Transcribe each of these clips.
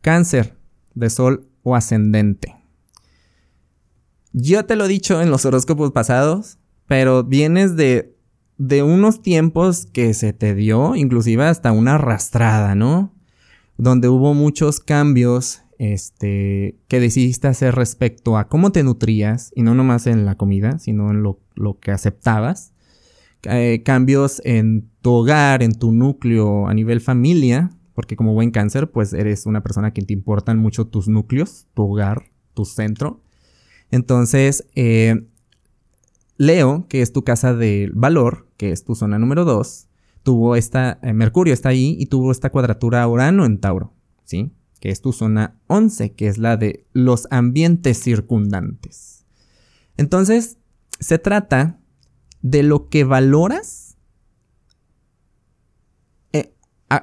Cáncer de Sol o ascendente. Yo te lo he dicho en los horóscopos pasados, pero vienes de, de unos tiempos que se te dio, inclusive hasta una arrastrada, ¿no? Donde hubo muchos cambios este, que decidiste hacer respecto a cómo te nutrías, y no nomás en la comida, sino en lo, que aceptabas. Eh, cambios en tu hogar, en tu núcleo a nivel familia, porque como buen cáncer, pues eres una persona que te importan mucho tus núcleos, tu hogar, tu centro. Entonces, eh, Leo, que es tu casa del valor, que es tu zona número 2, tuvo esta, eh, Mercurio está ahí y tuvo esta cuadratura Urano en Tauro, ¿sí? Que es tu zona 11, que es la de los ambientes circundantes. Entonces, se trata de lo que valoras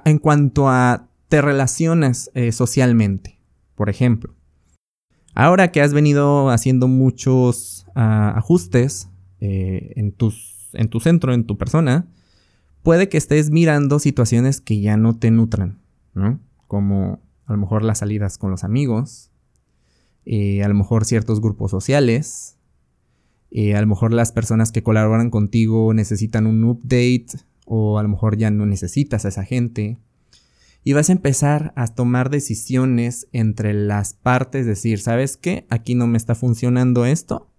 en cuanto a te relacionas eh, socialmente. Por ejemplo, ahora que has venido haciendo muchos ah, ajustes eh, en, en tu centro, en tu persona, puede que estés mirando situaciones que ya no te nutran, ¿no? Como a lo mejor las salidas con los amigos, eh, a lo mejor ciertos grupos sociales, a lo mejor las personas que colaboran contigo necesitan un update o a lo mejor ya no necesitas a esa gente. Y vas a empezar a tomar decisiones entre las partes, decir, ¿sabes qué? Aquí no me está funcionando esto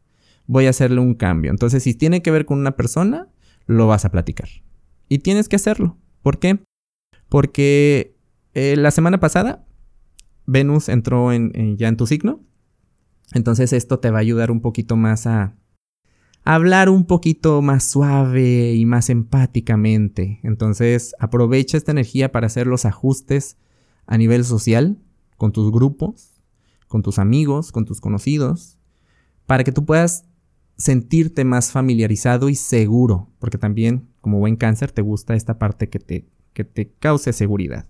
voy a hacerle un cambio. Entonces, si tiene que ver con una persona, lo vas a platicar. Y tienes que hacerlo. ¿Por qué? Porque eh, la semana pasada Venus entró en, ya en tu signo. Entonces esto te va a ayudar un poquito más a hablar un poquito más suave y más empáticamente. Entonces aprovecha esta energía para hacer los ajustes a nivel social, con tus grupos, con tus amigos, con tus conocidos, para que tú puedas sentirte más familiarizado y seguro, porque también como buen cáncer te gusta esta parte que te, que te cause seguridad.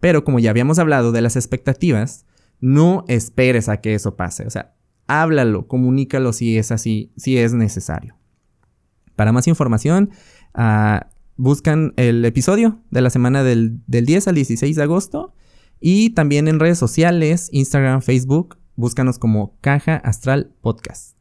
Pero como ya habíamos hablado de las expectativas, no esperes a que eso pase, o sea, háblalo, comunícalo si es así, si es necesario. Para más información, ah, buscan el episodio de la semana del, del 10 al 16 de agosto y también en redes sociales, Instagram, Facebook, búscanos como Caja Astral Podcast.